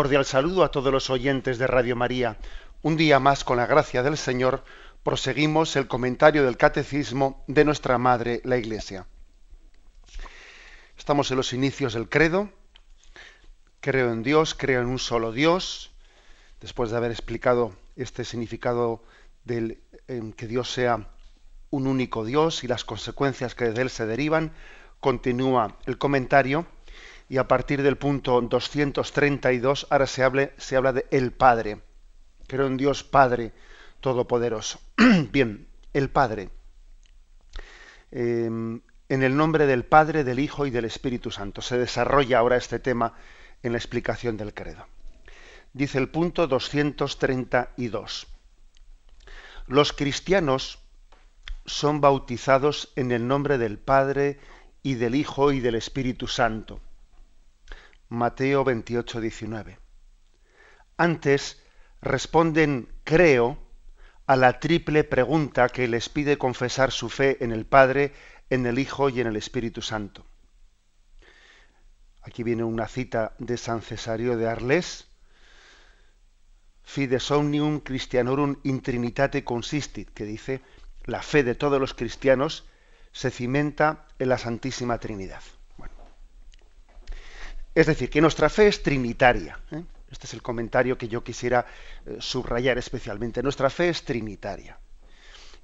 Cordial saludo a todos los oyentes de Radio María. Un día más, con la gracia del Señor, proseguimos el comentario del Catecismo de nuestra Madre, la Iglesia. Estamos en los inicios del credo. Creo en Dios, creo en un solo Dios. Después de haber explicado este significado del que Dios sea un único Dios y las consecuencias que de él se derivan, continúa el comentario y a partir del punto 232 ahora se, hable, se habla de el Padre. Creo en Dios Padre Todopoderoso. Bien, el Padre. Em, en el nombre del Padre, del Hijo y del Espíritu Santo. Se desarrolla ahora este tema en la explicación del credo. Dice el punto 232. Los cristianos son bautizados en el nombre del Padre y del Hijo y del Espíritu Santo Mateo 28, 19. Antes responden creo a la triple pregunta que les pide confesar su fe en el Padre, en el Hijo y en el Espíritu Santo. Aquí viene una cita de San Cesario de Arles. Fides omnium Christianorum in Trinitate consistit, que dice, la fe de todos los cristianos se cimenta en la Santísima Trinidad. Es decir, que nuestra fe es trinitaria. ¿eh? Este es el comentario que yo quisiera eh, subrayar especialmente. Nuestra fe es trinitaria.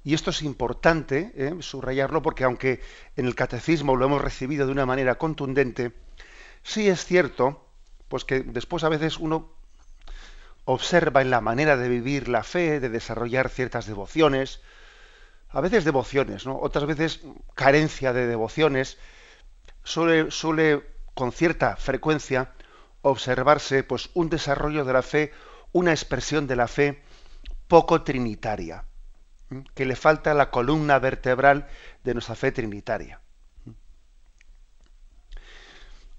Y esto es importante ¿eh? subrayarlo porque aunque en el catecismo lo hemos recibido de una manera contundente, sí es cierto pues que después a veces uno observa en la manera de vivir la fe, de desarrollar ciertas devociones, a veces devociones, ¿no? otras veces carencia de devociones, suele, suele con cierta frecuencia observarse pues un desarrollo de la fe, una expresión de la fe poco trinitaria, que le falta la columna vertebral de nuestra fe trinitaria.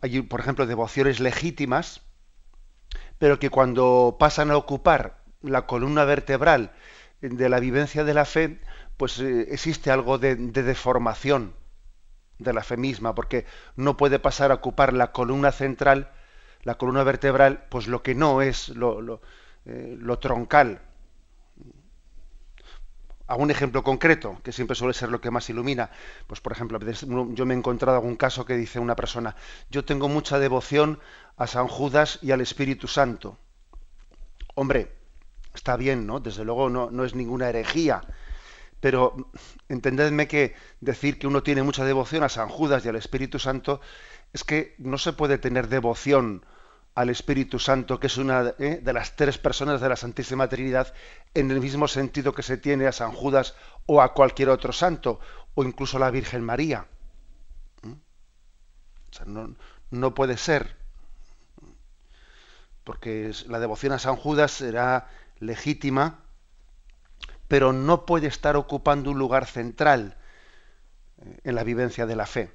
Hay, por ejemplo, devociones legítimas, pero que cuando pasan a ocupar la columna vertebral de la vivencia de la fe, pues eh, existe algo de deformación de la fe misma, porque no puede pasar a ocupar la columna central, la columna vertebral, pues lo que no es lo, lo, eh, troncal. A un ejemplo concreto, que siempre suele ser lo que más ilumina. Pues, por ejemplo, yo me he encontrado algún caso que dice una persona, yo tengo mucha devoción a San Judas y al Espíritu Santo. Hombre, está bien, ¿no? Desde luego no, no es ninguna herejía pero entendedme que decir que uno tiene mucha devoción a San Judas y al Espíritu Santo es que no se puede tener devoción al Espíritu Santo, que es una ¿eh? de las tres personas de la Santísima Trinidad, en el mismo sentido que se tiene a San Judas o a cualquier otro santo, o incluso a la Virgen María. ¿Mm? No puede ser, porque la devoción a San Judas será legítima pero no puede estar ocupando un lugar central eh, en la vivencia de la fe.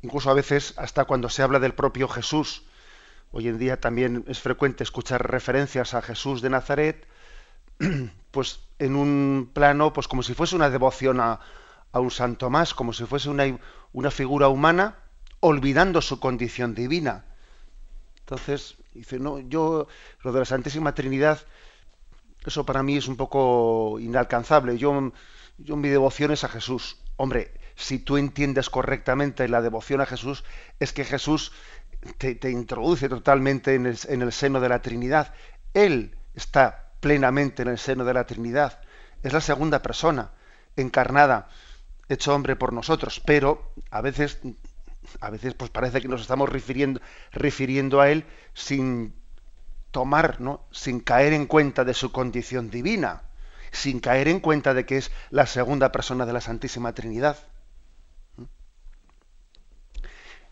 Incluso a veces, hasta cuando se habla del propio Jesús, hoy en día también es frecuente escuchar referencias a Jesús de Nazaret, pues en un plano, pues como si fuese una devoción a, un santo más, como si fuese una, una figura humana, olvidando su condición divina. Entonces, dice, no, yo, lo de la Santísima Trinidad, eso para mí es un poco inalcanzable. Yo, yo mi devoción es a Jesús. Hombre, si tú entiendes correctamente la devoción a Jesús, es que Jesús te, introduce totalmente en el, en el seno de la Trinidad. Él está plenamente en el seno de la Trinidad. Es la segunda persona encarnada, hecho hombre por nosotros, pero a veces a veces pues parece que nos estamos refiriendo, refiriendo a él sin tomar, ¿no? sin caer en cuenta de su condición divina, sin caer en cuenta de que es la segunda persona de la Santísima Trinidad.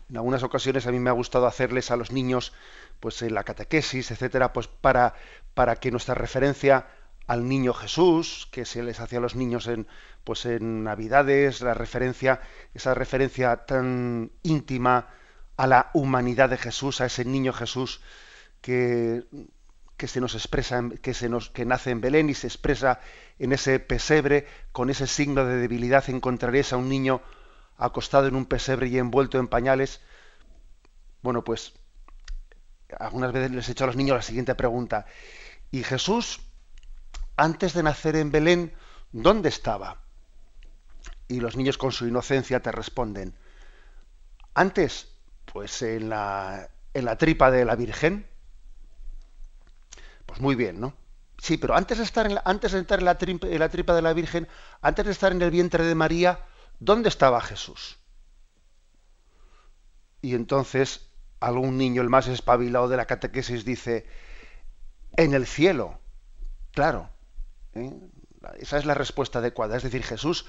En algunas ocasiones a mí me ha gustado hacerles a los niños, pues en la catequesis, etcétera, pues para, para que nuestra referencia al niño Jesús, que se les hacía a los niños en, pues en Navidades, la referencia, esa referencia tan íntima a la humanidad de Jesús, a ese niño Jesús que, que se nos expresa, que se nos, que nace en Belén y se expresa en ese pesebre, con ese signo de debilidad encontraréis a un niño acostado en un pesebre y envuelto en pañales. Bueno, pues algunas veces les he hecho a los niños la siguiente pregunta. ¿Y Jesús, antes de nacer en Belén, dónde estaba? Y los niños con su inocencia te responden, antes, pues en la, en la tripa de la Virgen. Pues muy bien, ¿no? Sí, pero antes de estar en la, antes de entrar en la, tripa, en la tripa de la Virgen, antes de estar en el vientre de María, ¿dónde estaba Jesús? Y entonces algún niño, el más espabilado de la catequesis, dice, en el cielo. Claro, ¿eh? esa es la respuesta adecuada. Es decir, Jesús,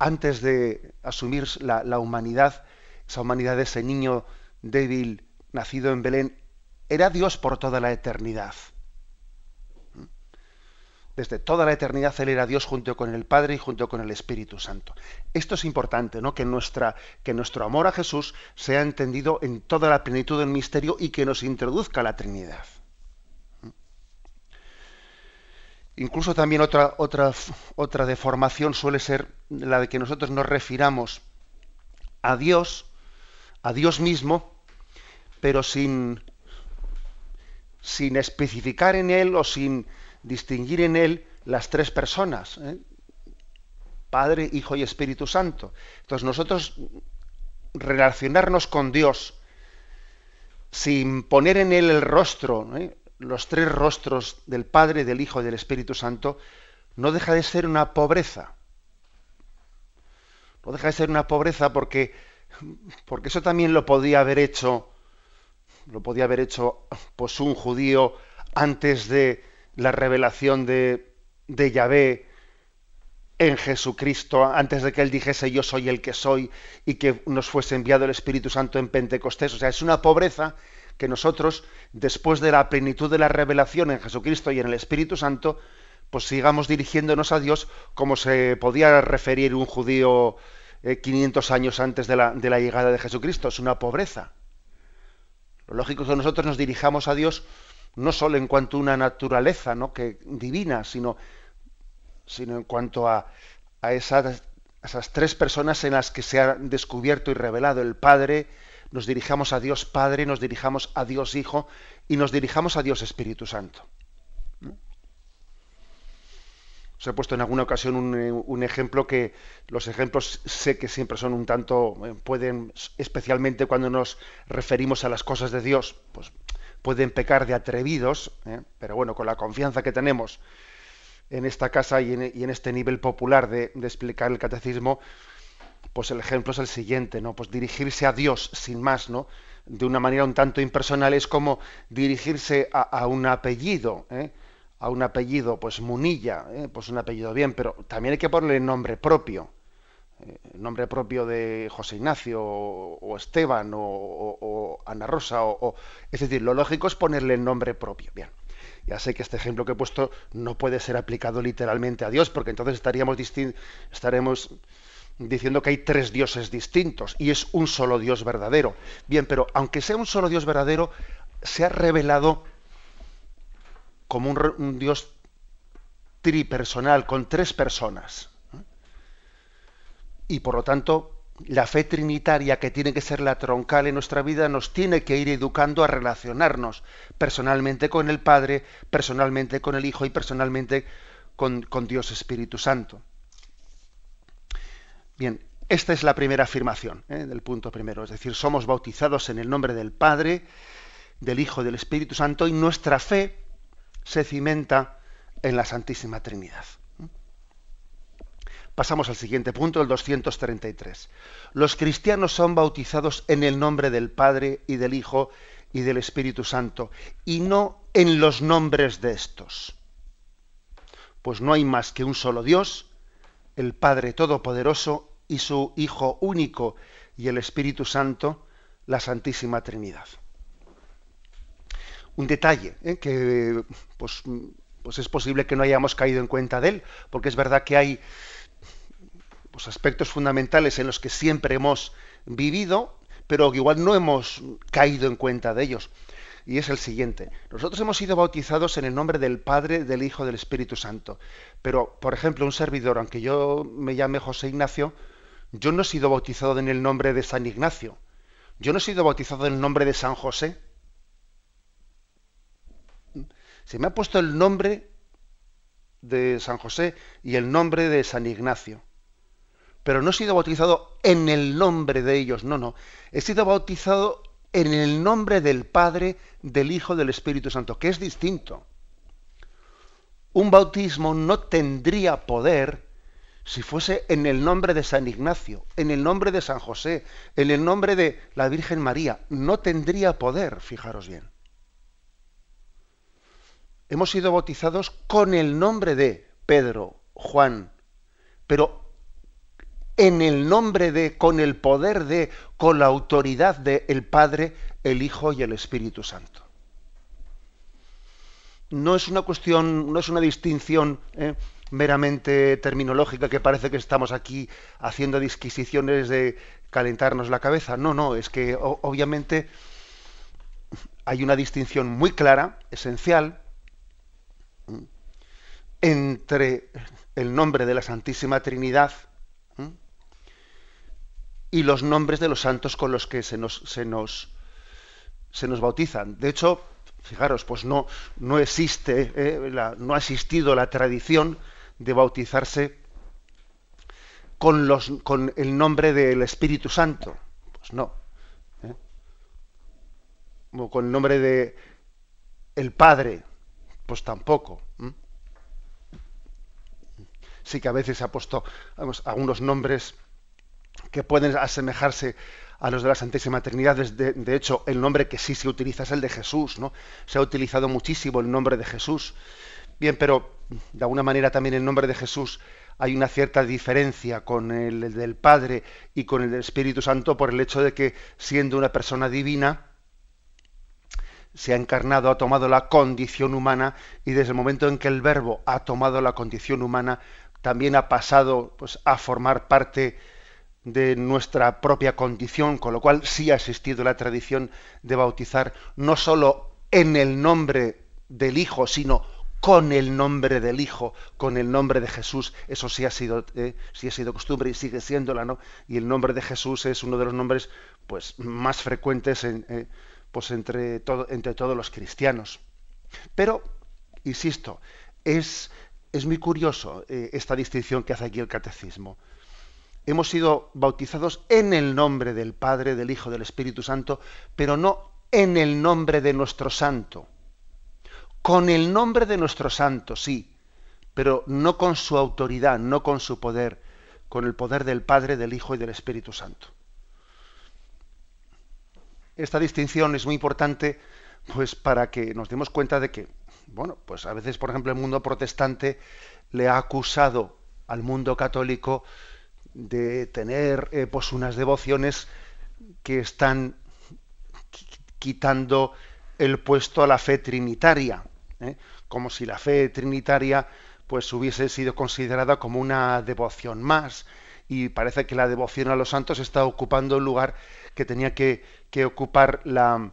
antes de asumir la, humanidad, esa humanidad de ese niño débil nacido en Belén, era Dios por toda la eternidad. Desde toda la eternidad Él era Dios junto con el Padre y junto con el Espíritu Santo. Esto es importante, ¿no? Que, nuestra, que nuestro amor a Jesús sea entendido en toda la plenitud del misterio y que nos introduzca la Trinidad. Incluso también otra, otra, otra deformación suele ser la de que nosotros nos refiramos a Dios, a Dios mismo, pero sin, sin especificar en Él o sin distinguir en él las tres personas, ¿eh? Padre, Hijo y Espíritu Santo. Entonces nosotros relacionarnos con Dios sin poner en él el rostro, ¿eh? Los tres rostros del Padre, del Hijo y del Espíritu Santo, no deja de ser una pobreza. No deja de ser una pobreza porque, porque eso también lo podía haber hecho, lo podía haber hecho pues un judío antes de, la revelación de, de Yahvé en Jesucristo, antes de que Él dijese yo soy el que soy y que nos fuese enviado el Espíritu Santo en Pentecostés. O sea, es una pobreza que nosotros, después de la plenitud de la revelación en Jesucristo y en el Espíritu Santo, pues sigamos dirigiéndonos a Dios como se podía referir un judío 500 eh, años antes de la, llegada de Jesucristo. Es una pobreza. Lo lógico es que nosotros nos dirijamos a Dios no solo en cuanto a una naturaleza ¿no? que, divina, sino, sino en cuanto a, a esas, esas tres personas en las que se ha descubierto y revelado el Padre, nos dirijamos a Dios Padre, nos dirijamos a Dios Hijo y nos dirijamos a Dios Espíritu Santo. Os he puesto en alguna ocasión un, un, ejemplo que los ejemplos sé que siempre son un tanto, eh, pueden, especialmente cuando nos referimos a las cosas de Dios, pues pueden pecar de atrevidos, ¿eh? pero bueno, con la confianza que tenemos en esta casa y en, este nivel popular de, explicar el catecismo, pues el ejemplo es el siguiente, ¿no? Pues dirigirse a Dios sin más, ¿no? De una manera un tanto impersonal es como dirigirse a, un apellido, ¿eh? a un apellido, pues Munilla, ¿eh? pues un apellido bien, pero también hay que ponerle nombre propio el nombre propio de José Ignacio o, Esteban o, Ana Rosa o, es decir lo lógico es ponerle nombre propio bien ya sé que este ejemplo que he puesto no puede ser aplicado literalmente a Dios porque entonces estaríamos estaremos diciendo que hay tres dioses distintos y es un solo Dios verdadero bien pero aunque sea un solo Dios verdadero se ha revelado como un, Dios tripersonal con tres personas y por lo tanto la fe trinitaria que tiene que ser la troncal en nuestra vida nos tiene que ir educando a relacionarnos personalmente con el Padre, personalmente con el Hijo y personalmente con, Dios Espíritu Santo. Bien, esta es la primera afirmación ¿eh? del punto primero, es decir, somos bautizados en el nombre del Padre, del Hijo y del Espíritu Santo y nuestra fe se cimenta en la Santísima Trinidad. Pasamos al siguiente punto, el 233. Los cristianos son bautizados en el nombre del Padre y del Hijo y del Espíritu Santo, y no en los nombres de estos. Pues no hay más que un solo Dios, el Padre Todopoderoso y su Hijo único y el Espíritu Santo, la Santísima Trinidad. Un detalle ¿eh? que pues, pues es posible que no hayamos caído en cuenta de él, porque es verdad que hay pues, aspectos fundamentales en los que siempre hemos vivido, pero que igual no hemos caído en cuenta de ellos. Y es el siguiente. Nosotros hemos sido bautizados en el nombre del Padre, del Hijo, del Espíritu Santo. Pero, por ejemplo, un servidor, aunque yo me llame José Ignacio, yo no he sido bautizado en el nombre de San Ignacio. Yo no he sido bautizado en el nombre de San José. Se me ha puesto el nombre de San José y el nombre de San Ignacio. Pero no he sido bautizado en el nombre de ellos, no, no. He sido bautizado en el nombre del Padre, del Hijo, del Espíritu Santo, que es distinto. Un bautismo no tendría poder si fuese en el nombre de San Ignacio, en el nombre de San José, en el nombre de la Virgen María. No tendría poder, fijaros bien hemos sido bautizados con el nombre de Pedro, Juan, pero en el nombre de, con el poder de, con la autoridad de el Padre, el Hijo y el Espíritu Santo. No es una cuestión, no es una distinción eh, meramente terminológica que parece que estamos aquí haciendo disquisiciones de calentarnos la cabeza. No, no, es que obviamente hay una distinción muy clara, esencial, entre el nombre de la Santísima Trinidad y los nombres de los santos con los que se nos, se nos, se nos bautizan. De hecho, fijaros, pues no, no existe, eh, no ha existido la tradición de bautizarse con, los, con el nombre del Espíritu Santo. Pues no. ¿eh? O con el nombre de el Padre, pues tampoco. Sí que a veces se ha puesto algunos nombres que pueden asemejarse a los de la Santísima Trinidad. De, de, hecho, el nombre que sí se utiliza es el de Jesús, ¿no? Se ha utilizado muchísimo el nombre de Jesús. Bien, pero de alguna manera también el nombre de Jesús hay una cierta diferencia con el del Padre y con el del Espíritu Santo por el hecho de que siendo una persona divina, se ha encarnado, ha tomado la condición humana y desde el momento en que el verbo ha tomado la condición humana, también ha pasado pues, a formar parte de nuestra propia condición, con lo cual sí ha existido la tradición de bautizar no sólo en el nombre del Hijo, sino con el nombre del Hijo, con el nombre de Jesús. Eso sí ha sido, eh, sí ha sido costumbre y sigue siéndola, ¿no? Y el nombre de Jesús es uno de los nombres pues, más frecuentes en, eh, pues entre, entre todos los cristianos. Pero, insisto, es, es muy curioso eh, esta distinción que hace aquí el catecismo. Hemos sido bautizados en el nombre del Padre, del Hijo, del Espíritu Santo, pero no en el nombre de nuestro santo. Con el nombre de nuestro santo, sí, pero no con su autoridad, no con su poder, con el poder del Padre, del Hijo y del Espíritu Santo. Esta distinción es muy importante pues para que nos demos cuenta de que, bueno, pues a veces, por ejemplo, el mundo protestante le ha acusado al mundo católico de tener eh, pues unas devociones que están quitando el puesto a la fe trinitaria, ¿eh? como si la fe trinitaria pues hubiese sido considerada como una devoción más y parece que la devoción a los santos está ocupando el lugar que tenía que, ocupar la,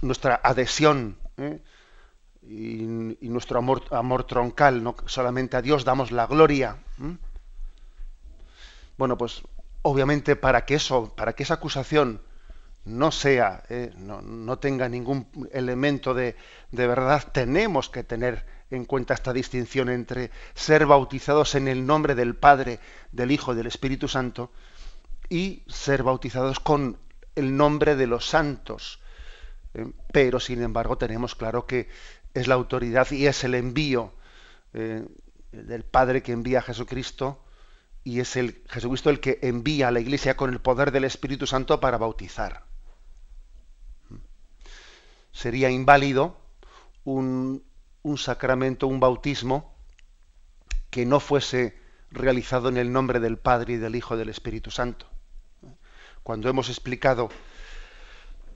nuestra adhesión ¿eh? y, nuestro amor, amor troncal, no solamente a Dios damos la gloria. Bueno, pues obviamente para que eso, para que esa acusación no sea, ¿eh? no, tenga ningún elemento de, de verdad, tenemos que tener en cuenta esta distinción entre ser bautizados en el nombre del Padre, del Hijo y del Espíritu Santo y ser bautizados con el nombre de los santos. Eh, pero, sin embargo, tenemos claro que es la autoridad y es el envío eh, del Padre que envía a Jesucristo y es Jesucristo el que envía a la Iglesia con el poder del Espíritu Santo para bautizar. Sería inválido un, sacramento, un bautismo que no fuese realizado en el nombre del Padre y del Hijo y del Espíritu Santo. Cuando hemos explicado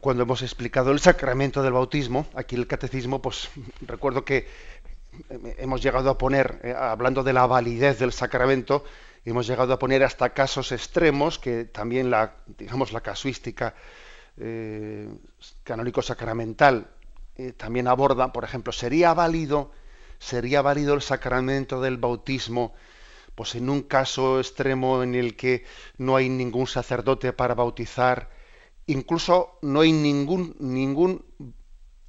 cuando hemos explicado el sacramento del bautismo, aquí el catecismo, pues recuerdo que hemos llegado a poner, eh, hablando de la validez del sacramento, hemos llegado a poner hasta casos extremos que también la, digamos, la casuística eh, canónico sacramental eh, también aborda, por ejemplo, sería válido, sería válido el sacramento del bautismo, pues en un caso extremo en el que no hay ningún sacerdote para bautizar, incluso no hay ningún ningún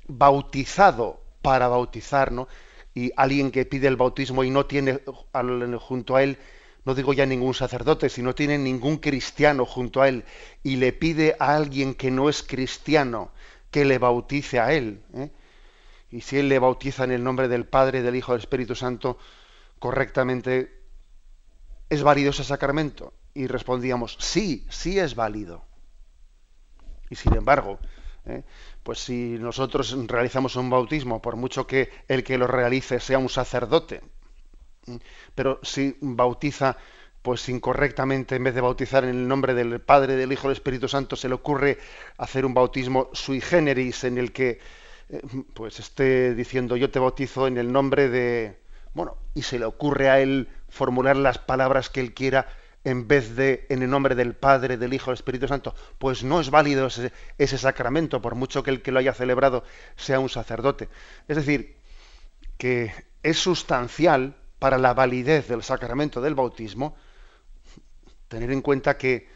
bautizado para bautizar, ¿no? Y alguien que pide el bautismo y no tiene junto a él no digo ya ningún sacerdote, si no tiene ningún cristiano junto a él y le pide a alguien que no es cristiano que le bautice a él, ¿eh? y si él le bautiza en el nombre del Padre, del Hijo, del Espíritu Santo, correctamente, ¿es válido ese sacramento? Y respondíamos, sí, sí es válido. Y sin embargo, ¿eh? pues si nosotros realizamos un bautismo, por mucho que el que lo realice sea un sacerdote, pero si bautiza pues incorrectamente, en vez de bautizar en el nombre del Padre, del Hijo, del Espíritu Santo, se le ocurre hacer un bautismo sui generis en el que eh, pues esté diciendo yo te bautizo en el nombre de bueno, y se le ocurre a él formular las palabras que él quiera en vez de en el nombre del Padre, del Hijo, del Espíritu Santo, pues no es válido ese, ese sacramento, por mucho que el que lo haya celebrado sea un sacerdote. Es decir, que es sustancial para la validez del sacramento del bautismo, tener en cuenta que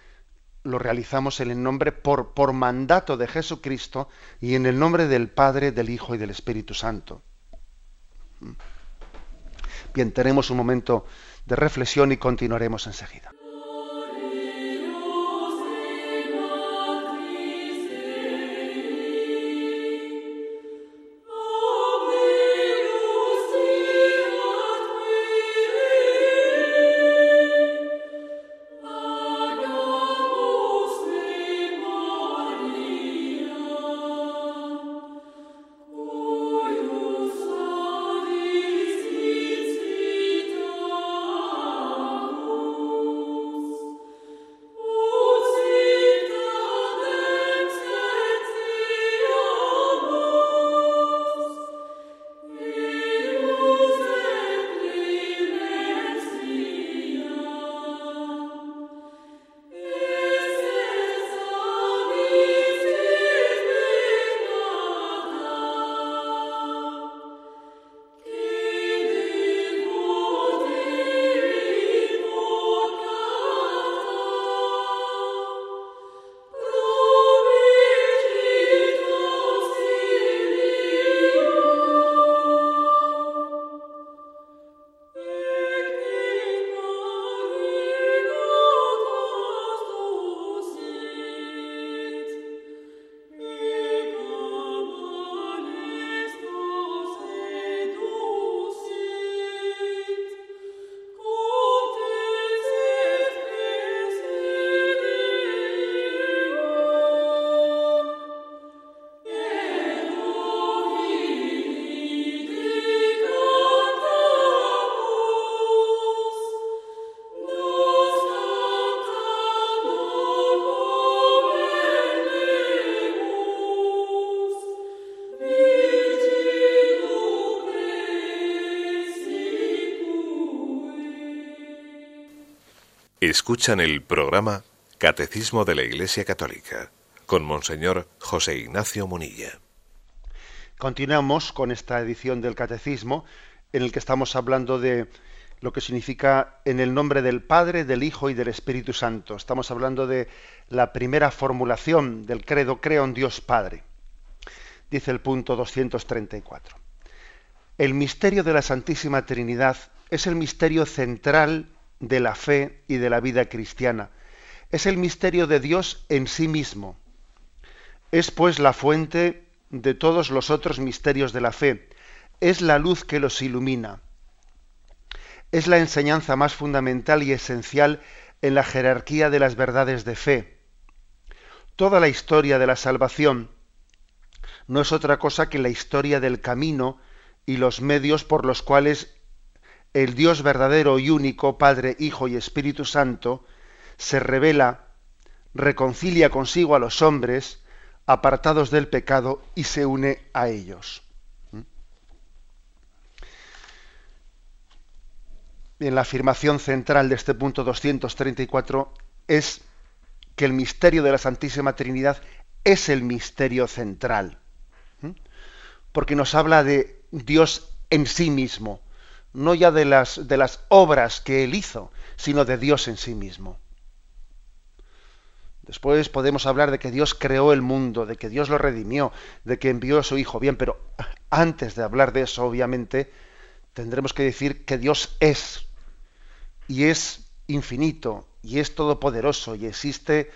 lo realizamos en el nombre por, por mandato de Jesucristo y en el nombre del Padre, del Hijo y del Espíritu Santo. Bien, tenemos un momento de reflexión y continuaremos enseguida. Escuchan el programa Catecismo de la Iglesia Católica con Monseñor José Ignacio Munilla. Continuamos con esta edición del Catecismo en el que estamos hablando de lo que significa en el nombre del Padre, del Hijo y del Espíritu Santo. Estamos hablando de la primera formulación del credo creo en Dios Padre. Dice el punto 234. El misterio de la Santísima Trinidad es el misterio central de la fe y de la vida cristiana. Es el misterio de Dios en sí mismo. Es pues la fuente de todos los otros misterios de la fe. Es la luz que los ilumina. Es la enseñanza más fundamental y esencial en la jerarquía de las verdades de fe. Toda la historia de la salvación no es otra cosa que la historia del camino y los medios por los cuales el Dios verdadero y único, Padre, Hijo y Espíritu Santo, se revela, reconcilia consigo a los hombres, apartados del pecado y se une a ellos. ¿Mm? En la afirmación central de este punto 234 es que el misterio de la Santísima Trinidad es el misterio central, ¿Mm? porque nos habla de Dios en sí mismo, no ya de las, de las obras que Él hizo, sino de Dios en sí mismo. Después podemos hablar de que Dios creó el mundo, de que Dios lo redimió, de que envió a su Hijo. Bien, pero antes de hablar de eso, obviamente, tendremos que decir que Dios es, y es infinito, y es todopoderoso, y existe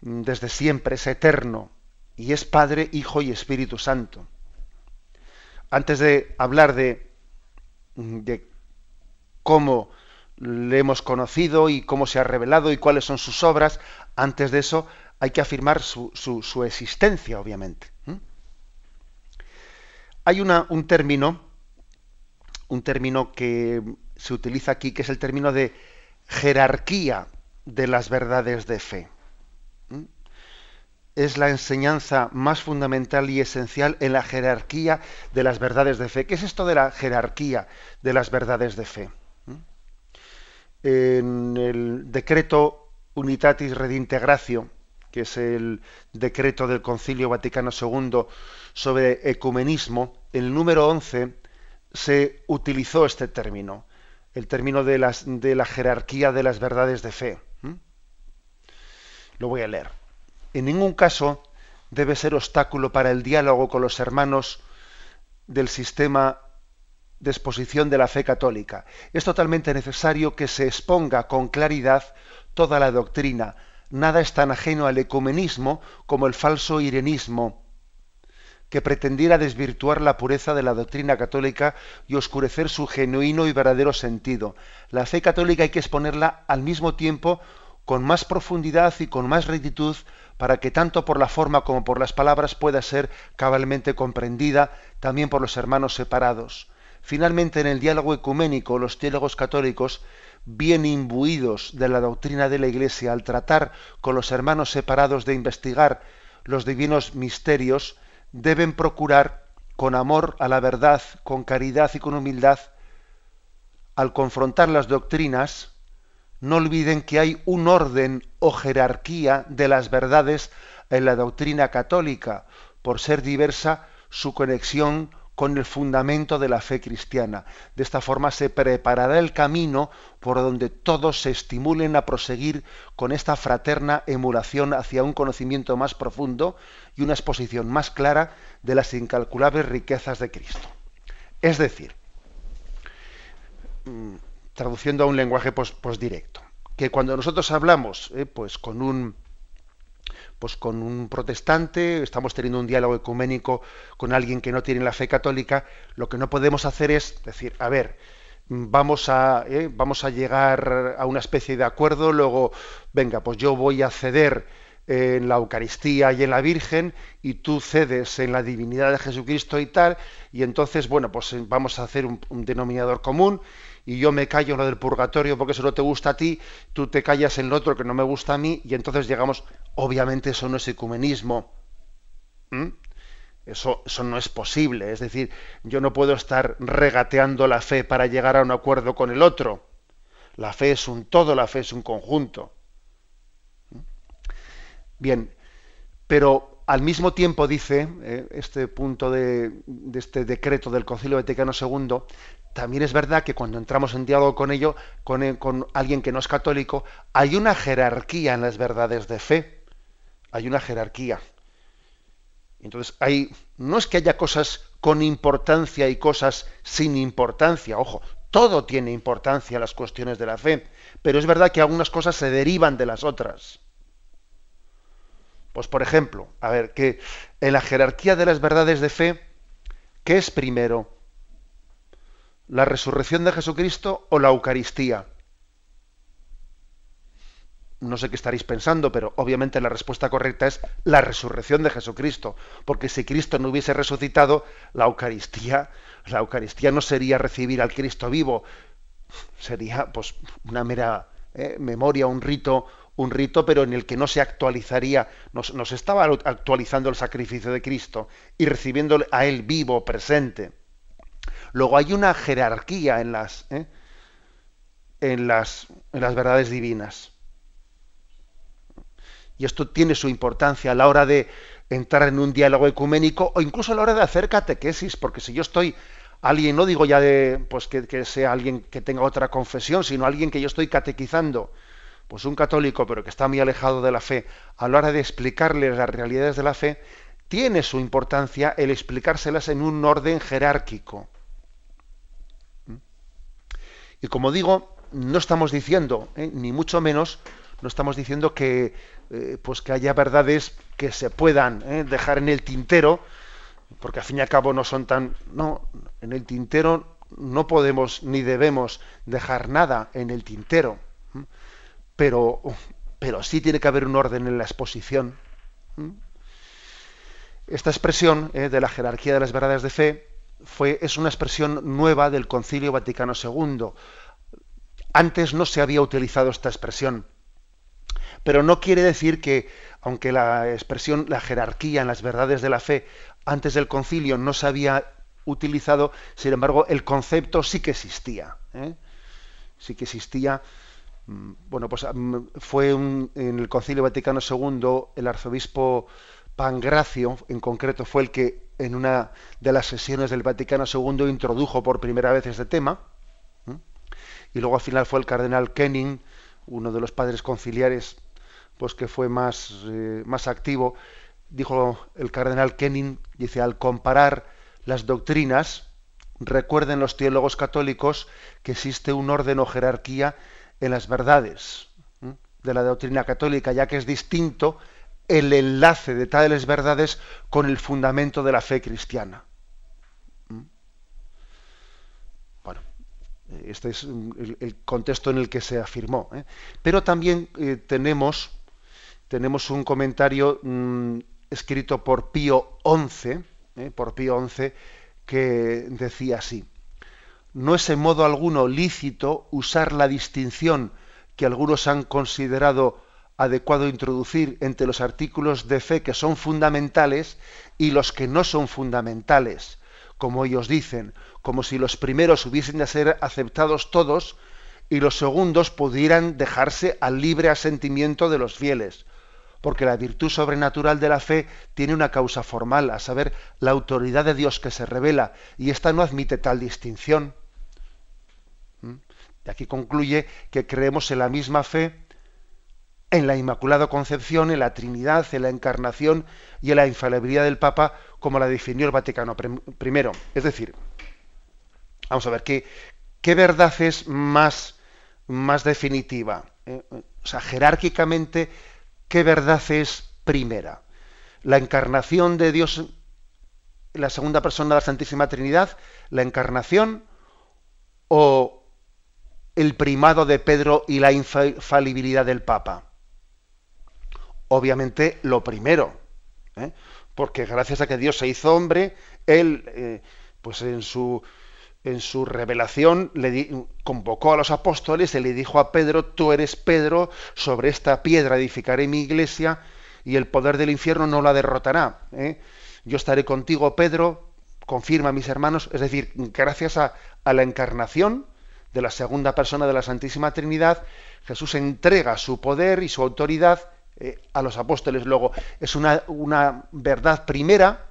desde siempre, es eterno, y es Padre, Hijo y Espíritu Santo. Antes de hablar de, de cómo le hemos conocido y cómo se ha revelado y cuáles son sus obras, antes de eso hay que afirmar su, existencia, obviamente. Hay un término, un término que se utiliza aquí, que es el término de jerarquía de las verdades de fe. Es la enseñanza más fundamental y esencial en la jerarquía de las verdades de fe. ¿Qué es esto de la jerarquía de las verdades de fe? en el decreto Unitatis Redintegratio, que es el decreto del Concilio Vaticano II sobre ecumenismo, el número 11 se utilizó este término, el término de, de la jerarquía de las verdades de fe. Lo voy a leer. En ningún caso debe ser obstáculo para el diálogo con los hermanos del sistema de exposición de la fe católica. Es totalmente necesario que se exponga con claridad toda la doctrina. Nada es tan ajeno al ecumenismo como el falso irenismo, que pretendiera desvirtuar la pureza de la doctrina católica y oscurecer su genuino y verdadero sentido. La fe católica hay que exponerla al mismo tiempo con más profundidad y con más rectitud para que tanto por la forma como por las palabras pueda ser cabalmente comprendida también por los hermanos separados. Finalmente, en el diálogo ecuménico, los teólogos católicos, bien imbuidos de la doctrina de la Iglesia, al tratar con los hermanos separados de investigar los divinos misterios, deben procurar, con amor a la verdad, con caridad y con humildad, al confrontar las doctrinas, no olviden que hay un orden o jerarquía de las verdades en la doctrina católica, por ser diversa su conexión con el fundamento de la fe cristiana. De esta forma se preparará el camino por donde todos se estimulen a proseguir con esta fraterna emulación hacia un conocimiento más profundo y una exposición más clara de las incalculables riquezas de Cristo. Es decir, mm, traduciendo a un lenguaje pues, pues directo, que cuando nosotros hablamos eh, pues con un pues con un protestante, estamos teniendo un diálogo ecuménico con alguien que no tiene la fe católica, lo que no podemos hacer es decir, a ver, vamos a, eh, vamos a llegar a una especie de acuerdo, luego, venga, pues yo voy a ceder en la Eucaristía y en la Virgen y tú cedes en la divinidad de Jesucristo y tal, y entonces, bueno, pues eh, vamos a hacer un denominador común y yo me callo en lo del purgatorio porque eso no te gusta a ti, tú te callas en lo otro que no me gusta a mí y entonces llegamos, obviamente eso no es ecumenismo. ¿Mm? Eso, eso no es posible. Es decir, yo no puedo estar regateando la fe para llegar a un acuerdo con el otro. La fe es un todo, la fe es un conjunto. ¿Mm? Bien, pero al mismo tiempo dice eh, este punto de, de, este decreto del Concilio Vaticano II también es verdad que cuando entramos en diálogo con ello, con, alguien que no es católico, hay una jerarquía en las verdades de fe. Hay una jerarquía. Entonces, hay, no es que haya cosas con importancia y cosas sin importancia. Ojo, todo tiene importancia las cuestiones de la fe. Pero es verdad que algunas cosas se derivan de las otras. Pues, por ejemplo, a ver, que en la jerarquía de las verdades de fe, ¿qué es primero? ¿La resurrección de Jesucristo o la Eucaristía? No sé qué estaréis pensando, pero obviamente la respuesta correcta es la resurrección de Jesucristo, porque si Cristo no hubiese resucitado, la Eucaristía, la Eucaristía no sería recibir al Cristo vivo, sería pues una mera eh, memoria, un rito, un rito, pero en el que no se actualizaría, nos, estaba actualizando el sacrificio de Cristo y recibiendo a Él vivo, presente. Luego hay una jerarquía en las, ¿eh? en las, en las verdades divinas. Y esto tiene su importancia a la hora de entrar en un diálogo ecuménico o incluso a la hora de hacer catequesis, porque si yo estoy alguien, no digo ya de pues que, que, sea alguien que tenga otra confesión, sino alguien que yo estoy catequizando, pues un católico, pero que está muy alejado de la fe, a la hora de explicarles las realidades de la fe, tiene su importancia el explicárselas en un orden jerárquico. Y como digo, no estamos diciendo, ¿eh? ni mucho menos, no estamos diciendo que, eh, pues que haya verdades que se puedan ¿eh? dejar en el tintero, porque al fin y al cabo no son tan... No, en el tintero no podemos ni debemos dejar nada en el tintero pero, pero sí tiene que haber un orden en la exposición. Esta expresión de la jerarquía de las verdades de fe es una expresión nueva del Concilio Vaticano II. Antes no se había utilizado esta expresión, pero no quiere decir que, aunque la expresión, la jerarquía en las verdades de la fe antes del concilio no se había utilizado, sin embargo, el concepto sí que existía. ¿eh? Sí que existía Mm, bueno, pues mm, fue en el Concilio Vaticano II el arzobispo Pangracio, en concreto, fue el que en una de las sesiones del Vaticano II introdujo por primera vez este tema. Y luego al final fue el cardenal Kenning, uno de los padres conciliares, pues que fue más, eh, más activo. Dijo el cardenal Kenning, dice, al comparar las doctrinas, recuerden los teólogos católicos que existe un orden o jerarquía en las verdades de la doctrina católica, ya que es distinto el enlace de tales verdades con el fundamento de la fe cristiana. Bueno, este es el, contexto en el que se afirmó. ¿eh? Pero también eh, tenemos, tenemos un comentario mm, escrito por Pío XI, ¿eh? por Pío XI, que decía así no es en modo alguno lícito usar la distinción que algunos han considerado adecuado introducir entre los artículos de fe que son fundamentales y los que no son fundamentales, como ellos dicen, como si los primeros hubiesen de ser aceptados todos y los segundos pudieran dejarse al libre asentimiento de los fieles, porque la virtud sobrenatural de la fe tiene una causa formal, a saber, la autoridad de Dios que se revela, y ésta no admite tal distinción. Y aquí concluye que creemos en la misma fe, en la Inmaculada Concepción, en la Trinidad, en la Encarnación y en la infalibilidad del Papa, como la definió el Vaticano I. Es decir, vamos a ver, ¿qué, qué verdad es más, más definitiva? Eh, o sea, jerárquicamente, ¿qué verdad es primera? ¿La encarnación de Dios, la segunda persona de la Santísima Trinidad, la encarnación o el primado de Pedro y la infalibilidad del Papa? Obviamente lo primero, ¿eh? porque gracias a que Dios se hizo hombre, él, eh, pues en su, en su revelación, le convocó a los apóstoles y le dijo a Pedro, tú eres Pedro, sobre esta piedra edificaré mi iglesia y el poder del infierno no la derrotará. ¿eh? Yo estaré contigo, Pedro, confirma mis hermanos, es decir, gracias a, a la encarnación, de la segunda persona de la Santísima Trinidad, Jesús entrega su poder y su autoridad eh, a los apóstoles. Luego, es una, una verdad primera,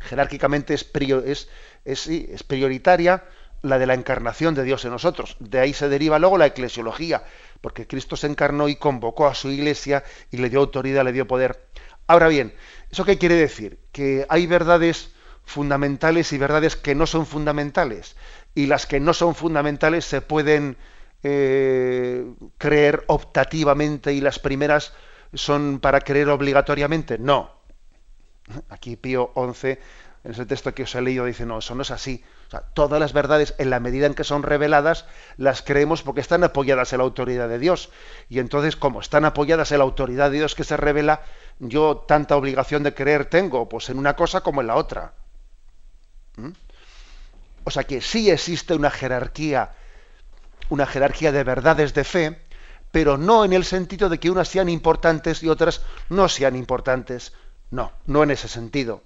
jerárquicamente es, es, es, es, prioritaria, la de la encarnación de Dios en nosotros. De ahí se deriva luego la eclesiología, porque Cristo se encarnó y convocó a su iglesia y le dio autoridad, le dio poder. Ahora bien, ¿eso qué quiere decir? Que hay verdades fundamentales y verdades que no son fundamentales y las que no son fundamentales se pueden eh, creer optativamente y las primeras son para creer obligatoriamente. No. Aquí Pío XI, en ese texto que os he leído, dice, no, eso no es así. todas las verdades, en la medida en que son reveladas, las creemos porque están apoyadas en la autoridad de Dios. Y entonces, como están apoyadas en la autoridad de Dios que se revela, yo tanta obligación de creer tengo, pues en una cosa como en la otra. ¿Mm? O sea que sí existe una jerarquía, una jerarquía de verdades de fe, pero no en el sentido de que unas sean importantes y otras no sean importantes. No, no en ese sentido,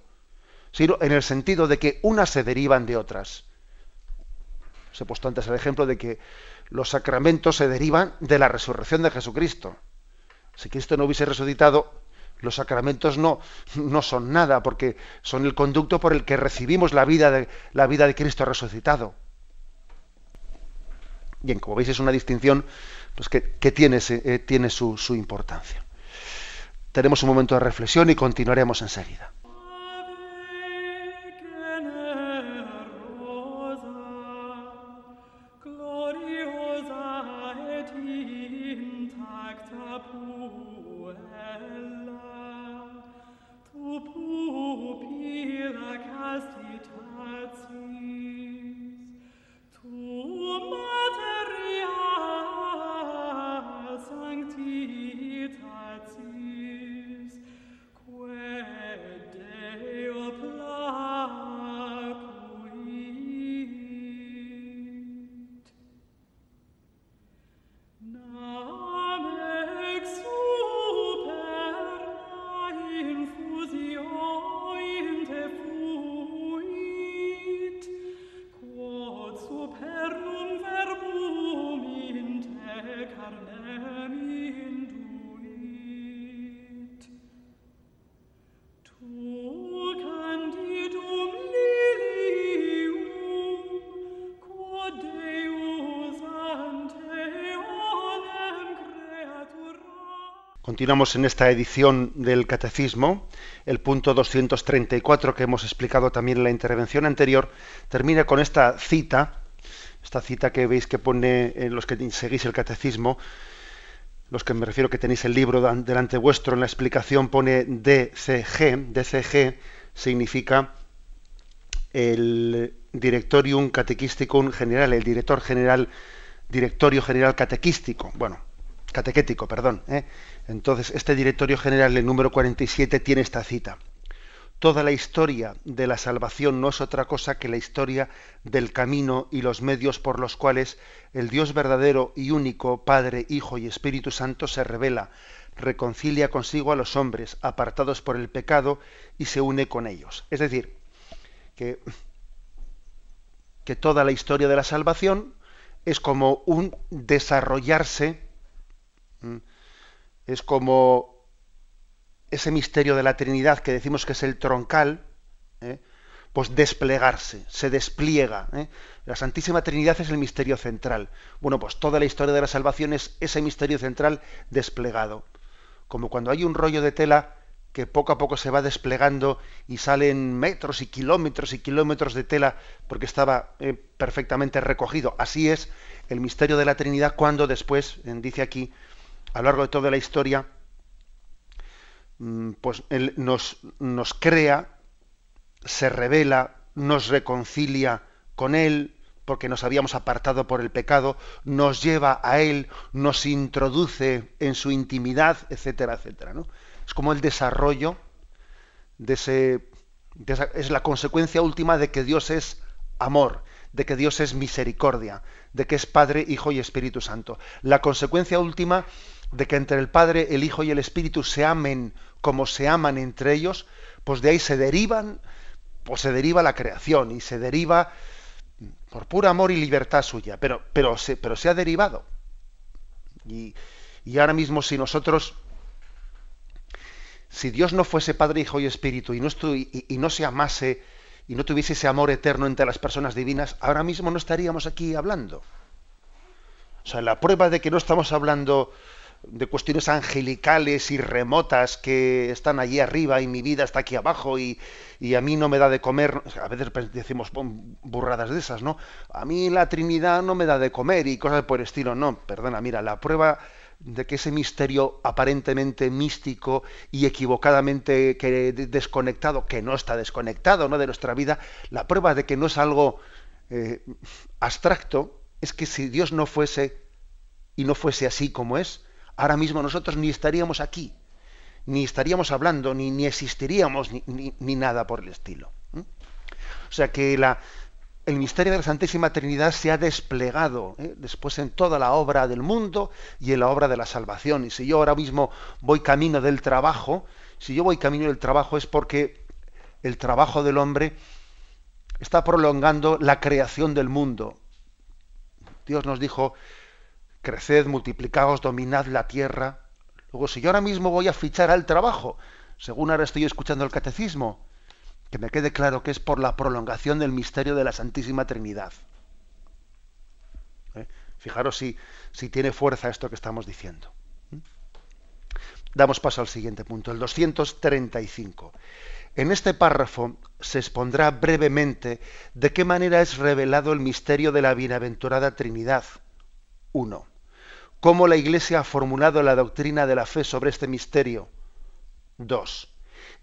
sino en el sentido de que unas se derivan de otras. Os he puesto antes el ejemplo de que los sacramentos se derivan de la resurrección de Jesucristo. Si Cristo no hubiese resucitado, los sacramentos no, no son nada, porque son el conducto por el que recibimos la vida de, la vida de Cristo resucitado. Bien, como veis es una distinción pues, que, tiene, eh, tiene su, su importancia. Tenemos un momento de reflexión y continuaremos enseguida. Continuamos en esta edición del Catecismo. El punto 234 que hemos explicado también en la intervención anterior termina con esta cita, esta cita que veis que pone en los que seguís el Catecismo, los que me refiero que tenéis el libro delante vuestro, en la explicación pone DCG, DCG significa el Directorium Catequisticum General, el director general, Directorio General Catequístico. Bueno, catequético, perdón. ¿eh? Entonces, este directorio general, el número 47, tiene esta cita. Toda la historia de la salvación no es otra cosa que la historia del camino y los medios por los cuales el Dios verdadero y único, Padre, Hijo y Espíritu Santo, se revela, reconcilia consigo a los hombres apartados por el pecado y se une con ellos. Es decir, que, que toda la historia de la salvación es como un desarrollarse es como ese misterio de la Trinidad que decimos que es el troncal, ¿eh? pues desplegarse, se despliega. ¿eh? La Santísima Trinidad es el misterio central. Bueno, pues toda la historia de la salvación es ese misterio central desplegado. Como cuando hay un rollo de tela que poco a poco se va desplegando y salen metros y kilómetros y kilómetros de tela porque estaba eh, perfectamente recogido. Así es el misterio de la Trinidad cuando después, dice aquí, a lo largo de toda la historia, mm, pues nos, nos crea, se revela, nos reconcilia con Él, porque nos habíamos apartado por el pecado, nos lleva a Él, nos introduce en su intimidad, etcétera, etcétera. ¿no? Es como el desarrollo de ese... es la consecuencia última de que Dios es amor, de que Dios es misericordia, de que es Padre, Hijo y Espíritu Santo. La consecuencia última de que entre el Padre, el Hijo y el Espíritu se amen como se aman entre ellos, pues de ahí se derivan, pues se deriva la creación y se deriva por puro amor y libertad suya, pero, pero, se, pero se ha derivado. Y, ahora mismo si nosotros, si Dios no fuese Padre, Hijo y Espíritu y no, y, y no se amase y no tuviese ese amor eterno entre las personas divinas, ahora mismo no estaríamos aquí hablando. O sea, la prueba de que no estamos hablando de cuestiones angelicales y remotas que están allí arriba y mi vida está aquí abajo y, a mí no me da de comer, a veces decimos burradas de esas, ¿no? A mí la Trinidad no me da de comer y cosas por el estilo, no, perdona, mira, la prueba de que ese misterio aparentemente místico y equivocadamente desconectado, que no está desconectado ¿no? de nuestra vida, la prueba de que no es algo eh, abstracto es que si Dios no fuese y no fuese así como es, ahora mismo nosotros ni estaríamos aquí, ni estaríamos hablando, ni, existiríamos, ni, nada por el estilo. O sea que la, el misterio de la Santísima Trinidad se ha desplegado ¿eh? después en toda la obra del mundo y en la obra de la salvación. Y si yo ahora mismo voy camino del trabajo, si yo voy camino del trabajo es porque el trabajo del hombre está prolongando la creación del mundo. Dios nos dijo, creced, multiplicaos, dominad la tierra. Luego, si yo ahora mismo voy a fichar al trabajo, según ahora estoy escuchando el catecismo, que me quede claro que es por la prolongación del misterio de la Santísima Trinidad. ¿Eh? Fijaros si, si tiene fuerza esto que estamos diciendo. ¿Mm? Damos paso al siguiente punto, el 235. En este párrafo se expondrá brevemente de qué manera es revelado el misterio de la bienaventurada Trinidad. 1. Cómo la Iglesia ha formulado la doctrina de la fe sobre este misterio. 2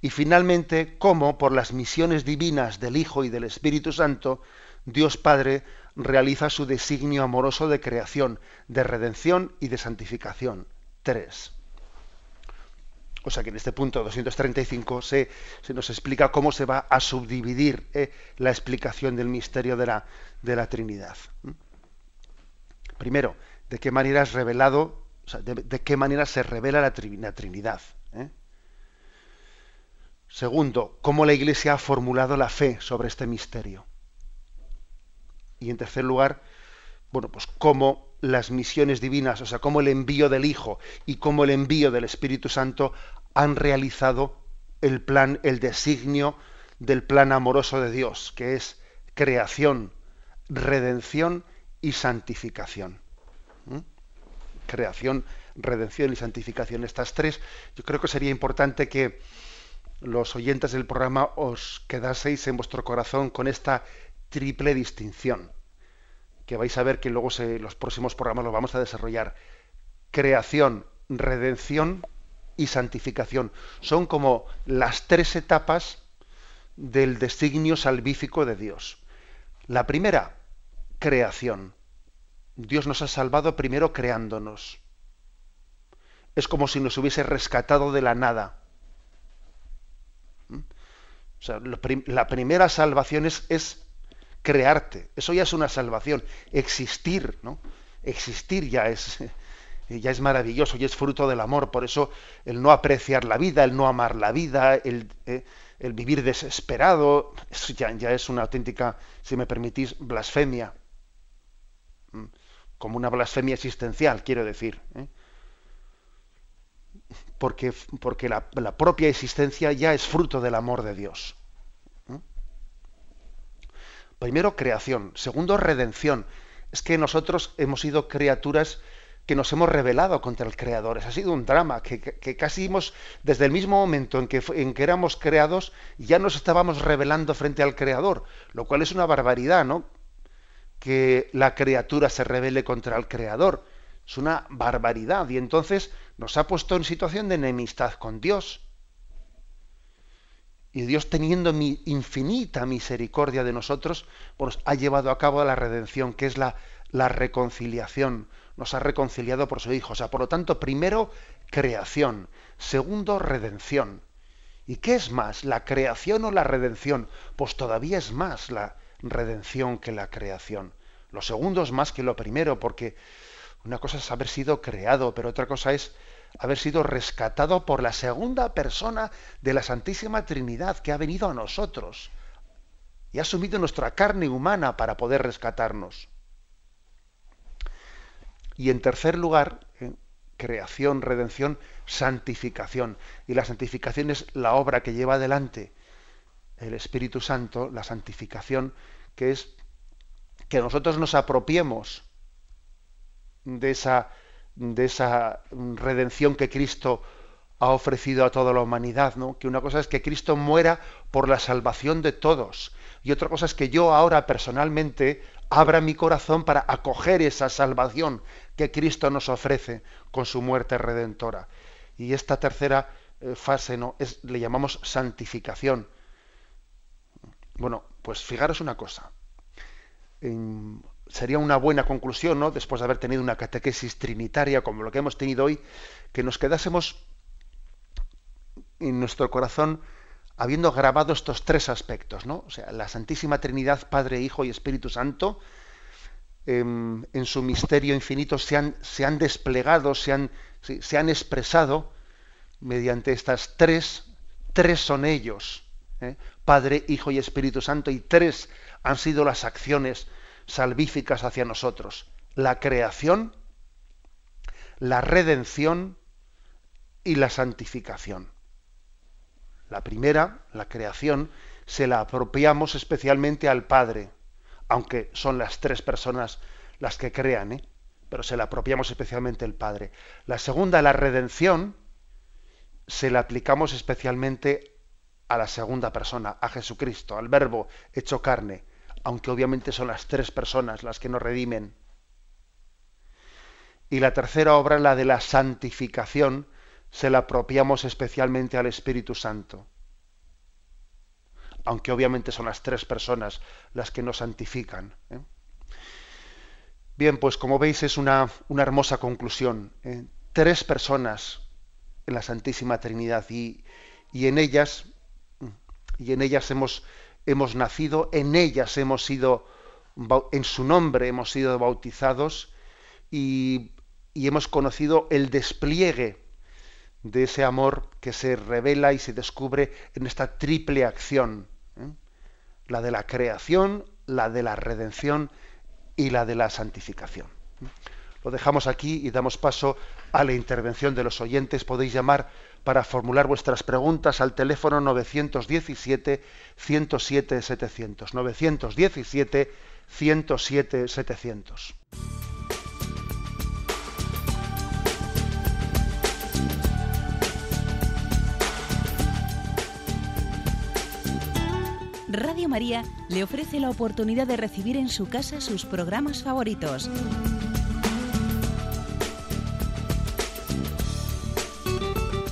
y finalmente cómo por las misiones divinas del Hijo y del Espíritu Santo, Dios Padre realiza su designio amoroso de creación, de redención y de santificación. 3. O sea que en este punto 235 se, se nos explica cómo se va a subdividir eh, la explicación del misterio de la, de la Trinidad. ¿Mm? Primero, de qué manera es revelado, de, qué manera se revela la, Trinidad. ¿eh? Segundo, cómo la Iglesia ha formulado la fe sobre este misterio. Y en tercer lugar, bueno, pues cómo las misiones divinas, o sea, cómo el envío del Hijo y cómo el envío del Espíritu Santo han realizado el plan, el designio del plan amoroso de Dios, que es creación, redención y santificación. Creación, redención y santificación. Estas tres, yo creo que sería importante que, los oyentes del programa os quedaseis en vuestro corazón con esta triple distinción, que vais a ver que luego los próximos programas los vamos a desarrollar. Creación, redención y santificación. Son como las tres etapas del designio salvífico de Dios. La primera, creación. Dios nos ha salvado primero creándonos. Es como si nos hubiese rescatado de la nada la primera salvación es, crearte. Eso ya es una salvación. Existir, ¿no? Existir ya es, ya es maravilloso y es fruto del amor. Por eso el no apreciar la vida, el no amar la vida, el, eh, vivir desesperado, eso ya, es una auténtica, si me permitís, blasfemia. Como una blasfemia existencial, quiero decir. ¿eh? porque, porque la, propia existencia ya es fruto del amor de Dios. ¿Mm? Primero, creación. Segundo, redención. Es que nosotros hemos sido criaturas que nos hemos rebelado contra el Creador. ha sido un drama, que, casi hemos, desde el mismo momento en que, en que éramos creados, ya nos estábamos rebelando frente al Creador, lo cual es una barbaridad, ¿no? Que la criatura se rebele contra el Creador. Es una barbaridad. Y entonces nos ha puesto en situación de enemistad con Dios. Y Dios, teniendo mi infinita misericordia de nosotros, pues ha llevado a cabo la redención, que es la, la reconciliación. Nos ha reconciliado por su Hijo. O sea, por lo tanto, primero, creación. Segundo, redención. ¿Y qué es más, la creación o la redención? Pues todavía es más la redención que la creación. Lo segundo es más que lo primero, porque una cosa es haber sido creado, pero otra cosa es haber sido rescatado por la segunda persona de la Santísima Trinidad que ha venido a nosotros y ha asumido nuestra carne humana para poder rescatarnos. Y en tercer lugar, eh, creación, redención, santificación. Y la santificación es la obra que lleva adelante el Espíritu Santo, la santificación, que es que nosotros nos apropiemos de esa, de esa redención que Cristo ha ofrecido a toda la humanidad, ¿no? Que una cosa es que Cristo muera por la salvación de todos y otra cosa es que yo ahora personalmente abra mi corazón para acoger esa salvación que Cristo nos ofrece con su muerte redentora. Y esta tercera eh, fase no es le llamamos santificación. Bueno, pues fijaros una cosa. Sería una buena conclusión, ¿no? después de haber tenido una catequesis trinitaria como lo que hemos tenido hoy, que nos quedásemos en nuestro corazón habiendo grabado estos tres aspectos, ¿no? O sea, la Santísima Trinidad, Padre, Hijo y Espíritu Santo, em, en, su misterio infinito se han, se han desplegado, se han, se han, expresado mediante estas tres, tres son ellos, ¿eh? Padre, Hijo y Espíritu Santo, y tres han sido las acciones salvíficas hacia nosotros. La creación, la redención y la santificación. La primera, la creación, se la apropiamos especialmente al Padre, aunque son las tres personas las que crean, ¿eh? pero se la apropiamos especialmente al Padre. La segunda, la redención, se la aplicamos especialmente a la segunda persona, a Jesucristo, al Verbo hecho carne, aunque obviamente son las tres personas las que nos redimen. Y la tercera obra, la de la santificación, se la apropiamos especialmente al Espíritu Santo. Aunque obviamente son las tres personas las que nos santifican. ¿eh? Bien, pues como veis es una, una hermosa conclusión. ¿eh? Tres personas en la Santísima Trinidad y, y, en ellas y en ellas hemos, hemos nacido, en ellas hemos sido en su nombre hemos sido bautizados y, y hemos conocido el despliegue de ese amor que se revela y se descubre en esta triple acción, ¿eh? la de la creación, la de la redención y la de la santificación. Lo dejamos aquí y damos paso a la intervención de los oyentes. Podéis llamar para formular vuestras preguntas al teléfono 917 107 700. 917 107 700. Radio María le ofrece la oportunidad de recibir en su casa sus programas favoritos.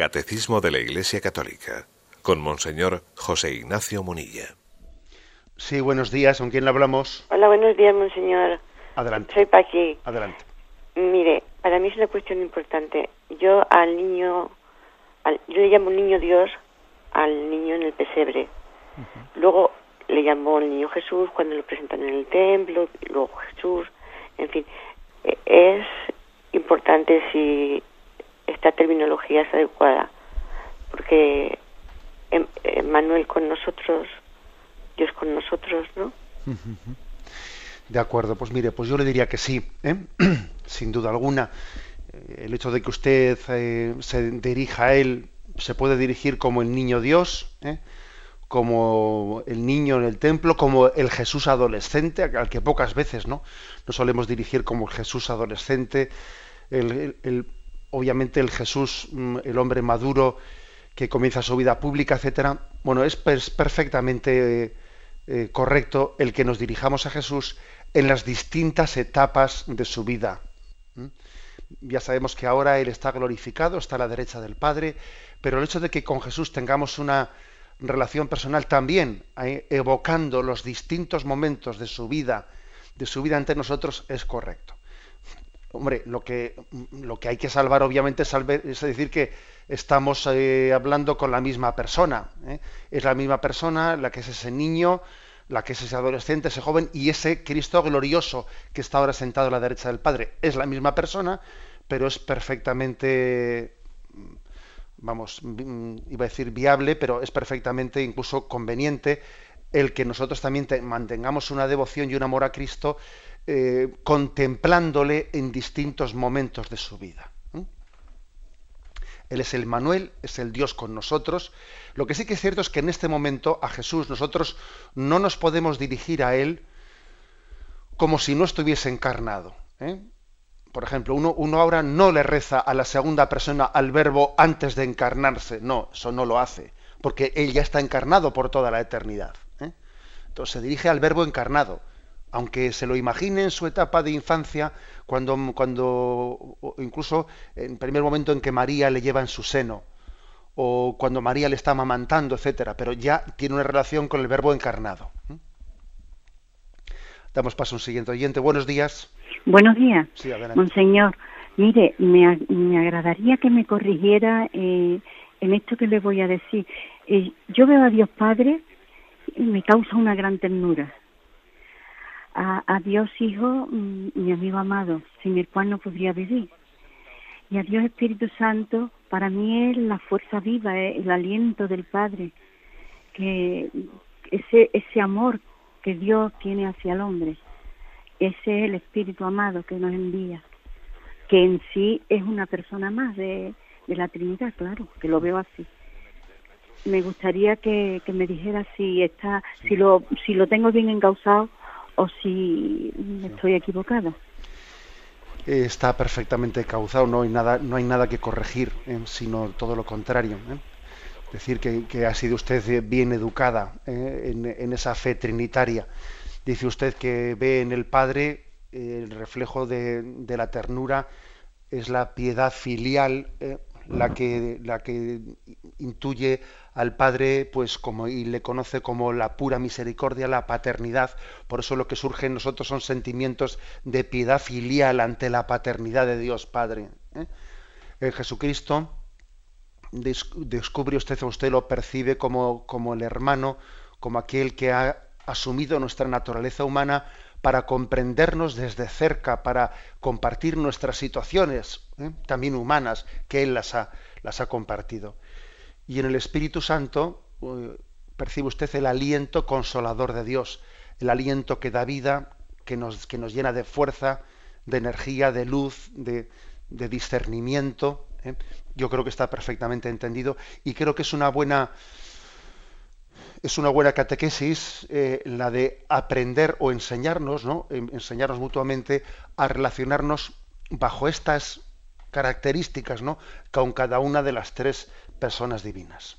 Catecismo de la Iglesia Católica con Monseñor José Ignacio Munilla. Sí, buenos días. ¿Con quién le hablamos? Hola, buenos días, Monseñor. Adelante. Soy Paqui. Adelante. Mire, para mí es una cuestión importante. Yo al niño, yo le llamo niño Dios al niño en el pesebre. Luego le llamo el niño Jesús cuando lo presentan en el templo, luego Jesús, en fin. E, es importante si esta terminología es adecuada, porque em, Manuel con nosotros, Dios con nosotros, ¿no? De acuerdo, pues mire, pues yo le diría que sí, ¿eh? sin duda alguna. Eh, el hecho de que usted eh, se dirija a él, se puede dirigir como el niño Dios, como el niño en el templo, como el Jesús adolescente, al que pocas veces no, no solemos dirigir como el Jesús adolescente, el, obviamente el Jesús, mm, el hombre maduro que comienza su vida pública, etcétera, bueno, es perfectamente eh, correcto el que nos dirijamos a Jesús en las distintas etapas de su vida. Ya sabemos que ahora Él está glorificado, está a la derecha del Padre, pero el hecho de que con Jesús tengamos una relación personal también, evocando los distintos momentos de su vida, de su vida ante nosotros, es correcto. Hombre, lo que, lo que hay que salvar obviamente es, decir que estamos eh, hablando con la misma persona. ¿eh? Es la misma persona la que es ese niño, la que es ese adolescente, ese joven y ese Cristo glorioso que está ahora sentado a la derecha del Padre. Es la misma persona, pero es perfectamente, vamos, iba a decir viable, pero es perfectamente incluso conveniente el que nosotros también mantengamos una devoción y un amor a Cristo eh, contemplándole en distintos momentos de su vida. Él es el Manuel, es el Dios con nosotros. Lo que sí que es cierto es que en este momento a Jesús nosotros no nos podemos dirigir a Él como si no estuviese encarnado. ¿eh? Por ejemplo, uno, uno, ahora no le reza a la segunda persona al verbo antes de encarnarse. No, eso no lo hace, porque Él ya está encarnado por toda la eternidad. ¿eh? Entonces se dirige al verbo encarnado aunque se lo imagine en su etapa de infancia, cuando, cuando incluso en primer momento en que María le lleva en su seno, o cuando María le está amamantando, etcétera, pero ya tiene una relación con el verbo encarnado. Damos paso a un siguiente oyente. Buenos días. Buenos días, Monseñor. Mire, me, me, agradaría que me corrigiera eh, en esto que le voy a decir. Eh, yo veo a Dios Padre y me causa una gran ternura a, Dios Hijo, mm, mi amigo amado, sin el cual no podría vivir. Y a Dios Espíritu Santo, para mí es la fuerza viva, el aliento del Padre, que ese, ese amor que Dios tiene hacia el hombre, ese es el Espíritu amado que nos envía, que en sí es una persona más de, de la Trinidad, claro, que lo veo así me gustaría que, que, me dijera si está si lo si lo tengo bien encausado o si estoy equivocada. Está perfectamente causado, no hay nada, no hay nada que corregir, ¿eh? sino todo lo contrario. ¿eh? Decir que, ha sido usted bien educada ¿eh? en, esa fe trinitaria. Dice usted que ve en el Padre el reflejo de, de la ternura, es la piedad filial la que, la que intuye al Padre pues como y le conoce como la pura misericordia, la paternidad. Por eso lo que surge en nosotros son sentimientos de piedad filial ante la paternidad de Dios Padre. ¿eh? En Jesucristo descubre usted o usted lo percibe como, como el hermano, como aquel que ha asumido nuestra naturaleza humana para comprendernos desde cerca, para compartir nuestras situaciones, ¿eh? también humanas, que Él las ha, compartido. Y en el Espíritu Santo eh, percibe usted el aliento consolador de Dios, el aliento que da vida, que nos, llena de fuerza, de energía, de luz, de, discernimiento. ¿eh? Yo creo que está perfectamente entendido y creo que es una buena es una buena catequesis eh, la de aprender o enseñarnos, ¿no? enseñarnos mutuamente a relacionarnos bajo estas características, ¿no? Con cada una de las tres personas divinas.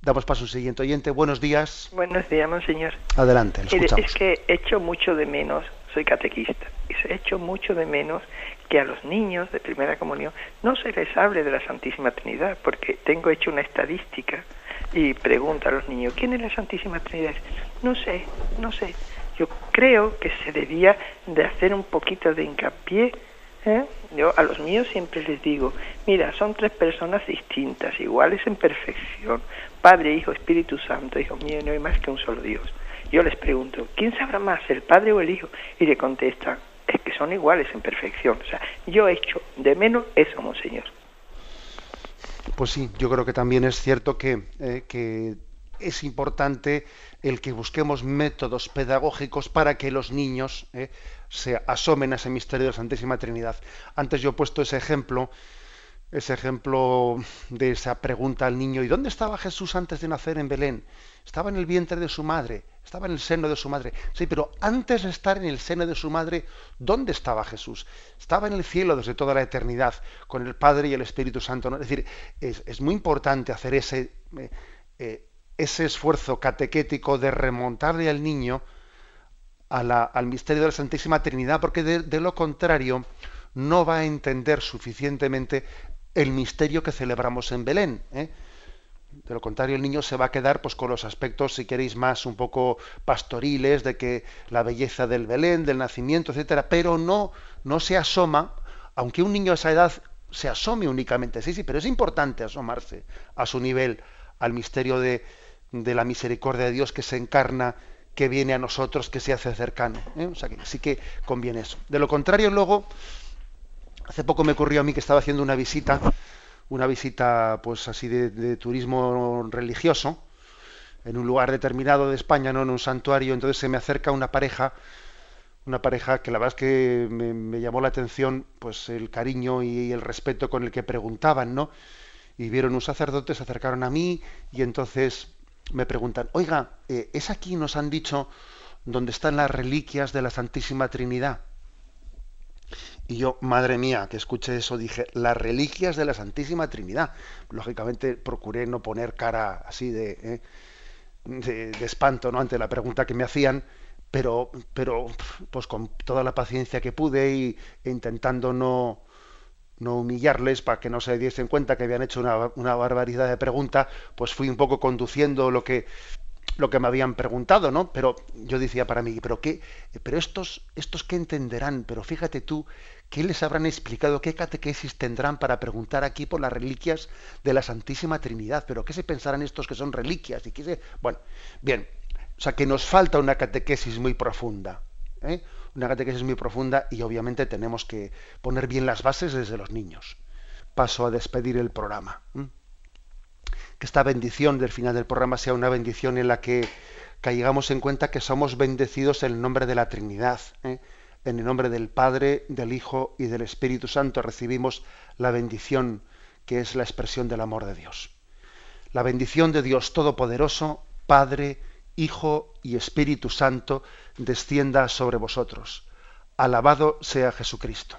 Damos paso al siguiente oyente. Buenos días. Buenos días, monseñor. Adelante, Es que echo mucho de menos, soy catequista, y echo mucho de menos que a los niños de primera comunión no se les hable de la Santísima Trinidad, porque tengo hecho una estadística y pregunta a los niños, ¿quién es la Santísima Trinidad? No sé, no sé. Yo creo que se debía de hacer un poquito de hincapié ¿Eh? Yo a los míos siempre les digo, mira, son tres personas distintas, iguales en perfección, Padre, Hijo, Espíritu Santo, Hijo mío, no hay más que un solo Dios. Yo les pregunto, ¿quién sabrá más, el Padre o el Hijo? Y le contestan, es que son iguales en perfección. O sea, yo he hecho de menos eso, Monseñor. Pues sí, yo creo que también es cierto que, eh, que es importante el que busquemos métodos pedagógicos para que los niños eh, se asomen a ese misterio de la Santísima Trinidad. Antes yo he puesto ese ejemplo, ese ejemplo de esa pregunta al niño, ¿y dónde estaba Jesús antes de nacer en Belén? Estaba en el vientre de su madre, estaba en el seno de su madre. Sí, pero antes de estar en el seno de su madre, ¿dónde estaba Jesús? Estaba en el cielo desde toda la eternidad, con el Padre y el Espíritu Santo. Es decir, es, muy importante hacer ese, eh, eh, ese esfuerzo catequético de remontarle al niño al misterio de la Santísima Trinidad, porque de, lo contrario no va a entender suficientemente el misterio que celebramos en Belén. ¿eh? De lo contrario, el niño se va a quedar pues, con los aspectos, si queréis, más un poco pastoriles, de que la belleza del Belén, del nacimiento, etcétera, pero no, no se asoma, aunque un niño a esa edad se asome únicamente, sí, sí, pero es importante asomarse a su nivel al misterio de, de la misericordia de Dios que se encarna, que viene a nosotros, que se hace cercano. ¿eh? O sea sí que conviene eso. De lo contrario, luego, hace poco me ocurrió a mí que estaba haciendo una visita, una visita pues así de, turismo religioso, en un lugar determinado de España, no en un santuario, entonces se me acerca una pareja una pareja que la verdad es que me, llamó la atención pues el cariño y el respeto con el que preguntaban, ¿no? Y vieron un sacerdote, se acercaron a mí y entonces me preguntan, oiga, eh, ¿es aquí, nos han dicho, donde están las reliquias de la Santísima Trinidad? Y yo, madre mía, que escuché eso, dije, las reliquias de la Santísima Trinidad. Lógicamente procuré no poner cara así de, eh, de, espanto ¿no? ante la pregunta que me hacían, pero, pero pues con toda la paciencia que pude y, intentando no, no humillarles para que no se diesen cuenta que habían hecho una, una barbaridad de pregunta, pues fui un poco conduciendo lo que lo que me habían preguntado, ¿no? Pero yo decía para mí, pero qué, pero estos, estos qué entenderán, pero fíjate tú, ¿qué les habrán explicado? ¿Qué catequesis tendrán para preguntar aquí por las reliquias de la Santísima Trinidad? Pero ¿qué se pensarán estos que son reliquias? Y qué Bueno, bien, o sea que nos falta una catequesis muy profunda, ¿eh? una catequesis muy profunda y obviamente tenemos que poner bien las bases desde los niños. Paso a despedir el programa que esta bendición del final del programa sea una bendición en la que caigamos en cuenta que somos bendecidos en el nombre de la Trinidad. ¿eh? En el nombre del Padre, del Hijo y del Espíritu Santo recibimos la bendición que es la expresión del amor de Dios. La bendición de Dios Todopoderoso, Padre, Hijo y Espíritu Santo, descienda sobre vosotros. Alabado sea Jesucristo.